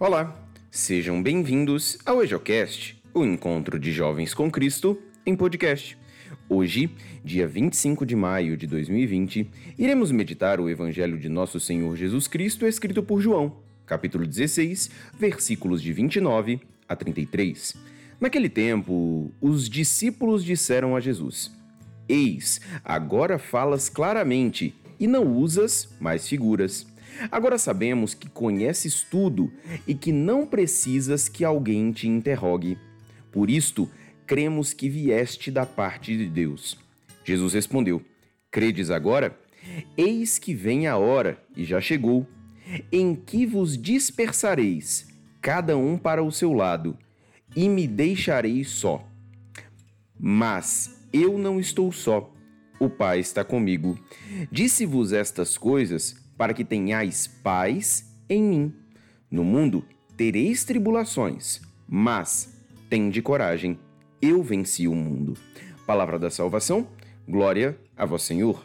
Olá, sejam bem-vindos ao EjoCast, o encontro de jovens com Cristo em podcast. Hoje, dia 25 de maio de 2020, iremos meditar o Evangelho de Nosso Senhor Jesus Cristo escrito por João, capítulo 16, versículos de 29 a 33. Naquele tempo, os discípulos disseram a Jesus: Eis, agora falas claramente e não usas mais figuras. Agora sabemos que conheces tudo e que não precisas que alguém te interrogue. Por isto, cremos que vieste da parte de Deus. Jesus respondeu: Credes agora? Eis que vem a hora, e já chegou, em que vos dispersareis, cada um para o seu lado, e me deixareis só. Mas eu não estou só, o Pai está comigo. Disse-vos estas coisas para que tenhais paz em mim. No mundo tereis tribulações, mas tende coragem, eu venci o mundo. Palavra da salvação, glória a vós, Senhor.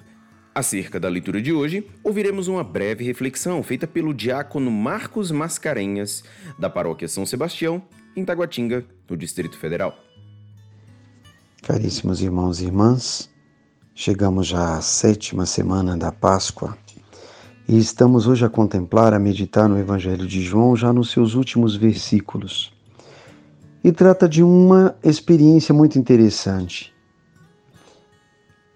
Acerca da leitura de hoje, ouviremos uma breve reflexão feita pelo diácono Marcos Mascarenhas, da paróquia São Sebastião, em Taguatinga, no Distrito Federal. Caríssimos irmãos e irmãs, chegamos já à sétima semana da Páscoa e estamos hoje a contemplar, a meditar no Evangelho de João, já nos seus últimos versículos. E trata de uma experiência muito interessante.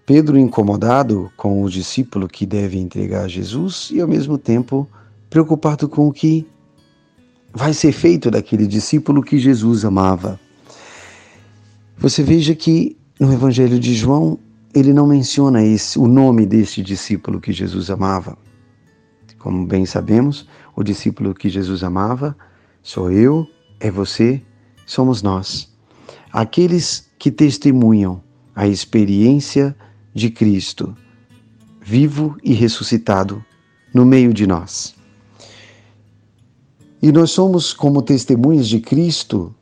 Pedro, incomodado com o discípulo que deve entregar a Jesus e, ao mesmo tempo, preocupado com o que vai ser feito daquele discípulo que Jesus amava. Você veja que no Evangelho de João ele não menciona esse, o nome deste discípulo que Jesus amava. Como bem sabemos, o discípulo que Jesus amava sou eu, é você, somos nós. Aqueles que testemunham a experiência de Cristo, vivo e ressuscitado, no meio de nós. E nós somos como testemunhas de Cristo,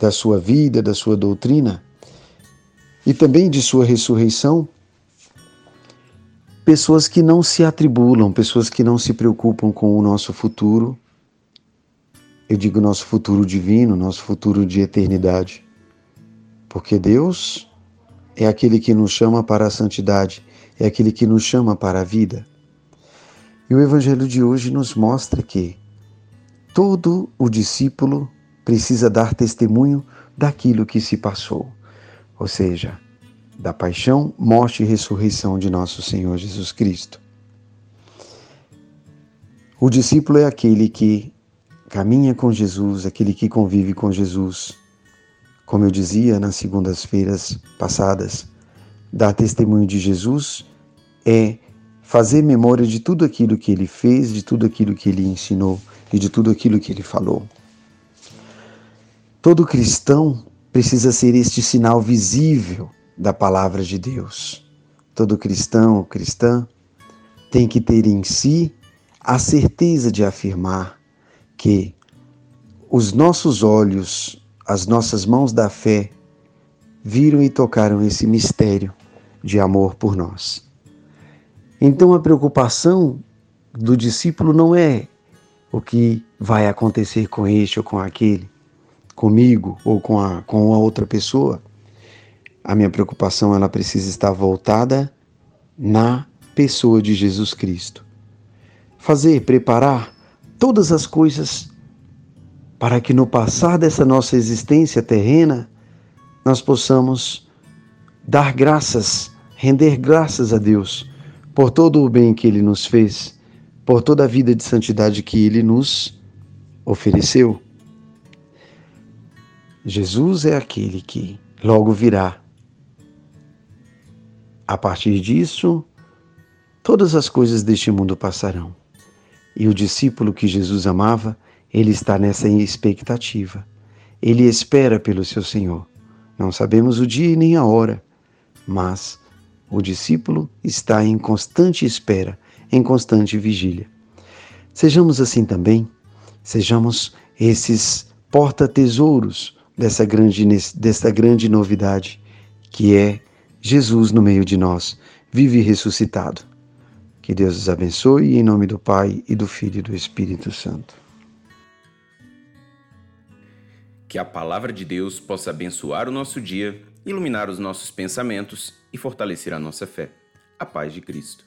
da sua vida, da sua doutrina e também de sua ressurreição, pessoas que não se atribulam, pessoas que não se preocupam com o nosso futuro. Eu digo nosso futuro divino, nosso futuro de eternidade. Porque Deus é aquele que nos chama para a santidade, é aquele que nos chama para a vida. E o Evangelho de hoje nos mostra que todo o discípulo precisa dar testemunho daquilo que se passou, ou seja, da paixão, morte e ressurreição de nosso Senhor Jesus Cristo. O discípulo é aquele que caminha com Jesus, aquele que convive com Jesus. Como eu dizia nas segundas-feiras passadas, dar testemunho de Jesus é fazer memória de tudo aquilo que ele fez, de tudo aquilo que ele ensinou e de tudo aquilo que ele falou. Todo cristão precisa ser este sinal visível da palavra de Deus. Todo cristão ou cristã tem que ter em si a certeza de afirmar que os nossos olhos, as nossas mãos da fé, viram e tocaram esse mistério de amor por nós. Então a preocupação do discípulo não é o que vai acontecer com este ou com aquele, comigo ou com a, com a outra pessoa a minha preocupação ela precisa estar voltada na pessoa de Jesus Cristo. Fazer, preparar todas as coisas para que no passar dessa nossa existência terrena nós possamos dar graças, render graças a Deus por todo o bem que Ele nos fez, por toda a vida de santidade que Ele nos ofereceu. Jesus é aquele que logo virá a partir disso, todas as coisas deste mundo passarão. E o discípulo que Jesus amava, ele está nessa expectativa. Ele espera pelo seu Senhor. Não sabemos o dia nem a hora, mas o discípulo está em constante espera, em constante vigília. Sejamos assim também, sejamos esses porta-tesouros dessa grande, dessa grande novidade que é Jesus no meio de nós, vive ressuscitado. Que Deus os abençoe em nome do Pai e do Filho e do Espírito Santo. Que a palavra de Deus possa abençoar o nosso dia, iluminar os nossos pensamentos e fortalecer a nossa fé. A paz de Cristo.